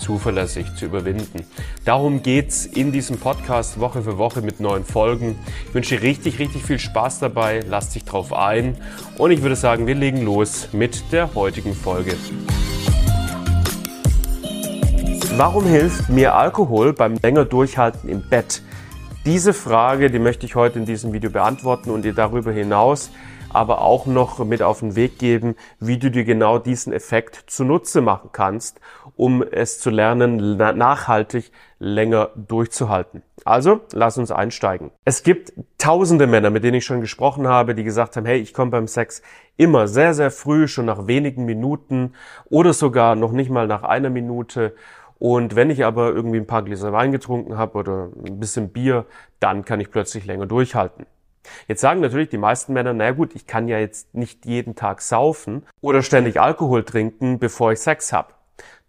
zuverlässig zu überwinden. Darum geht's in diesem Podcast Woche für Woche mit neuen Folgen. Ich wünsche dir richtig, richtig viel Spaß dabei. Lass dich drauf ein. Und ich würde sagen, wir legen los mit der heutigen Folge. Warum hilft mir Alkohol beim länger Durchhalten im Bett? Diese Frage, die möchte ich heute in diesem Video beantworten und dir darüber hinaus aber auch noch mit auf den Weg geben, wie du dir genau diesen Effekt zunutze machen kannst, um es zu lernen, nachhaltig länger durchzuhalten. Also, lass uns einsteigen. Es gibt tausende Männer, mit denen ich schon gesprochen habe, die gesagt haben, hey, ich komme beim Sex immer sehr, sehr früh, schon nach wenigen Minuten oder sogar noch nicht mal nach einer Minute. Und wenn ich aber irgendwie ein paar Gläser Wein getrunken habe oder ein bisschen Bier, dann kann ich plötzlich länger durchhalten. Jetzt sagen natürlich die meisten Männer, na gut, ich kann ja jetzt nicht jeden Tag saufen oder ständig Alkohol trinken, bevor ich Sex habe.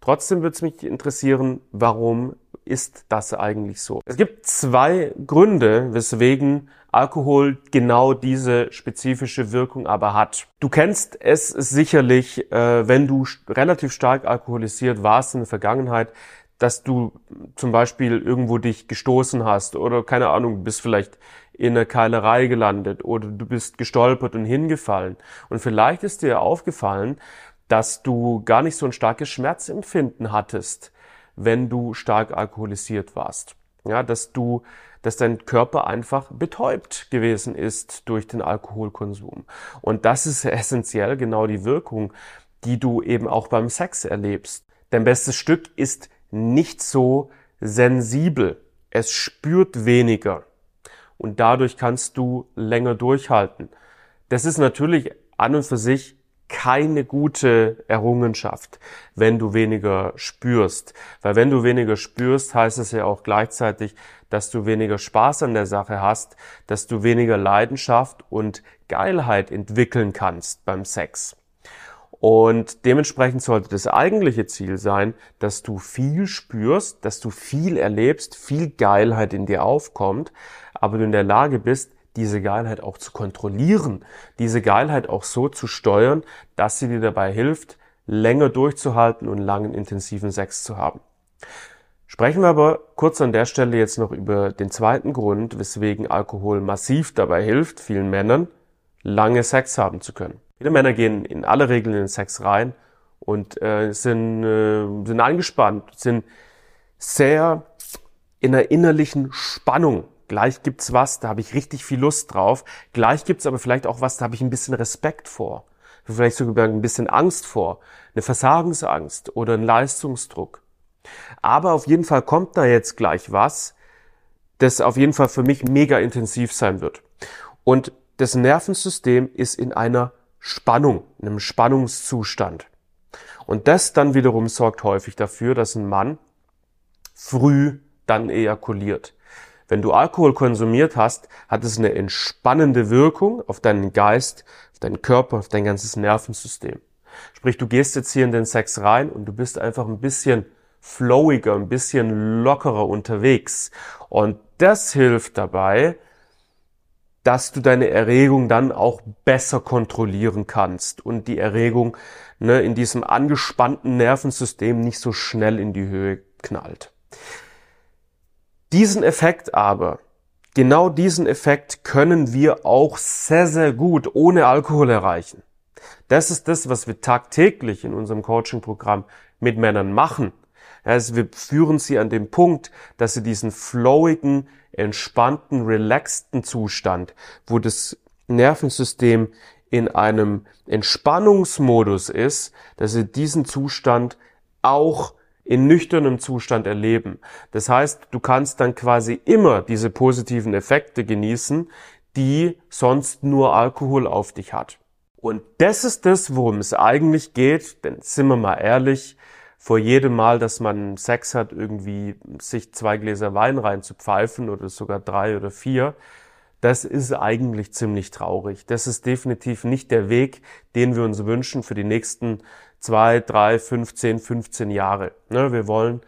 Trotzdem würde es mich interessieren, warum ist das eigentlich so? Es gibt zwei Gründe, weswegen Alkohol genau diese spezifische Wirkung aber hat. Du kennst es sicherlich, äh, wenn du relativ stark alkoholisiert warst in der Vergangenheit, dass du zum Beispiel irgendwo dich gestoßen hast oder keine Ahnung, bist vielleicht in einer Keilerei gelandet oder du bist gestolpert und hingefallen. Und vielleicht ist dir aufgefallen, dass du gar nicht so ein starkes Schmerzempfinden hattest, wenn du stark alkoholisiert warst. Ja, dass du, dass dein Körper einfach betäubt gewesen ist durch den Alkoholkonsum. Und das ist essentiell genau die Wirkung, die du eben auch beim Sex erlebst. Dein bestes Stück ist nicht so sensibel. Es spürt weniger und dadurch kannst du länger durchhalten. Das ist natürlich an und für sich keine gute Errungenschaft, wenn du weniger spürst. Weil wenn du weniger spürst, heißt es ja auch gleichzeitig, dass du weniger Spaß an der Sache hast, dass du weniger Leidenschaft und Geilheit entwickeln kannst beim Sex. Und dementsprechend sollte das eigentliche Ziel sein, dass du viel spürst, dass du viel erlebst, viel Geilheit in dir aufkommt, aber du in der Lage bist, diese Geilheit auch zu kontrollieren, diese Geilheit auch so zu steuern, dass sie dir dabei hilft, länger durchzuhalten und langen intensiven Sex zu haben. Sprechen wir aber kurz an der Stelle jetzt noch über den zweiten Grund, weswegen Alkohol massiv dabei hilft, vielen Männern lange Sex haben zu können. Viele Männer gehen in aller Regel in den Sex rein und äh, sind, äh, sind angespannt, sind sehr in einer innerlichen Spannung. Gleich gibt's was, da habe ich richtig viel Lust drauf. Gleich gibt's aber vielleicht auch was, da habe ich ein bisschen Respekt vor. Vielleicht sogar ein bisschen Angst vor. Eine Versagensangst oder ein Leistungsdruck. Aber auf jeden Fall kommt da jetzt gleich was, das auf jeden Fall für mich mega intensiv sein wird. Und das Nervensystem ist in einer Spannung, in einem Spannungszustand. Und das dann wiederum sorgt häufig dafür, dass ein Mann früh dann ejakuliert. Wenn du Alkohol konsumiert hast, hat es eine entspannende Wirkung auf deinen Geist, auf deinen Körper, auf dein ganzes Nervensystem. Sprich, du gehst jetzt hier in den Sex rein und du bist einfach ein bisschen flowiger, ein bisschen lockerer unterwegs. Und das hilft dabei, dass du deine Erregung dann auch besser kontrollieren kannst und die Erregung ne, in diesem angespannten Nervensystem nicht so schnell in die Höhe knallt. Diesen Effekt aber, genau diesen Effekt können wir auch sehr, sehr gut ohne Alkohol erreichen. Das ist das, was wir tagtäglich in unserem Coaching-Programm mit Männern machen. Also wir führen sie an den Punkt, dass sie diesen flowigen, entspannten, relaxten Zustand, wo das Nervensystem in einem Entspannungsmodus ist, dass sie diesen Zustand auch in nüchternem Zustand erleben. Das heißt, du kannst dann quasi immer diese positiven Effekte genießen, die sonst nur Alkohol auf dich hat. Und das ist das, worum es eigentlich geht, denn sind wir mal ehrlich, vor jedem Mal, dass man Sex hat, irgendwie sich zwei Gläser Wein rein zu pfeifen oder sogar drei oder vier, das ist eigentlich ziemlich traurig. Das ist definitiv nicht der Weg, den wir uns wünschen für die nächsten zwei, drei, 15, 15 Jahre. Ne, wir wollen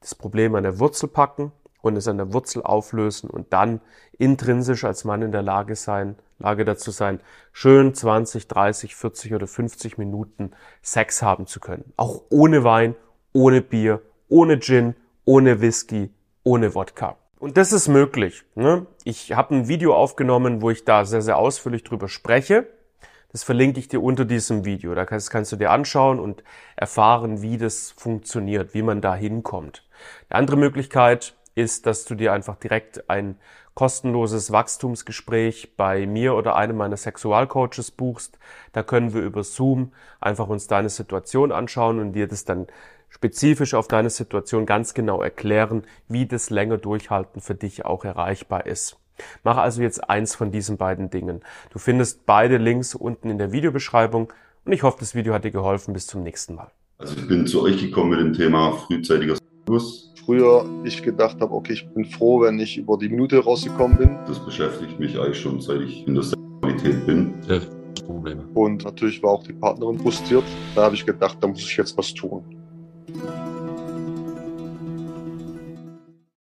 das Problem an der Wurzel packen und es an der Wurzel auflösen und dann intrinsisch als Mann in der Lage sein, Lage dazu sein, schön 20, 30, 40 oder 50 Minuten Sex haben zu können. Auch ohne Wein, ohne Bier, ohne Gin, ohne Whisky, ohne Wodka. Und das ist möglich. Ne? Ich habe ein Video aufgenommen, wo ich da sehr, sehr ausführlich drüber spreche. Das verlinke ich dir unter diesem Video. Da kannst, kannst du dir anschauen und erfahren, wie das funktioniert, wie man da hinkommt. Eine andere Möglichkeit ist, dass du dir einfach direkt ein kostenloses Wachstumsgespräch bei mir oder einem meiner Sexualcoaches buchst. Da können wir über Zoom einfach uns deine Situation anschauen und dir das dann spezifisch auf deine Situation ganz genau erklären, wie das länger durchhalten für dich auch erreichbar ist. Mach also jetzt eins von diesen beiden Dingen. Du findest beide Links unten in der Videobeschreibung und ich hoffe, das Video hat dir geholfen. Bis zum nächsten Mal. Also ich bin zu euch gekommen mit dem Thema frühzeitiger Schluss früher ich gedacht habe, okay, ich bin froh, wenn ich über die Minute rausgekommen bin. Das beschäftigt mich eigentlich schon, seit ich in der Sexualität bin. Probleme. Und natürlich war auch die Partnerin frustriert. Da habe ich gedacht, da muss ich jetzt was tun.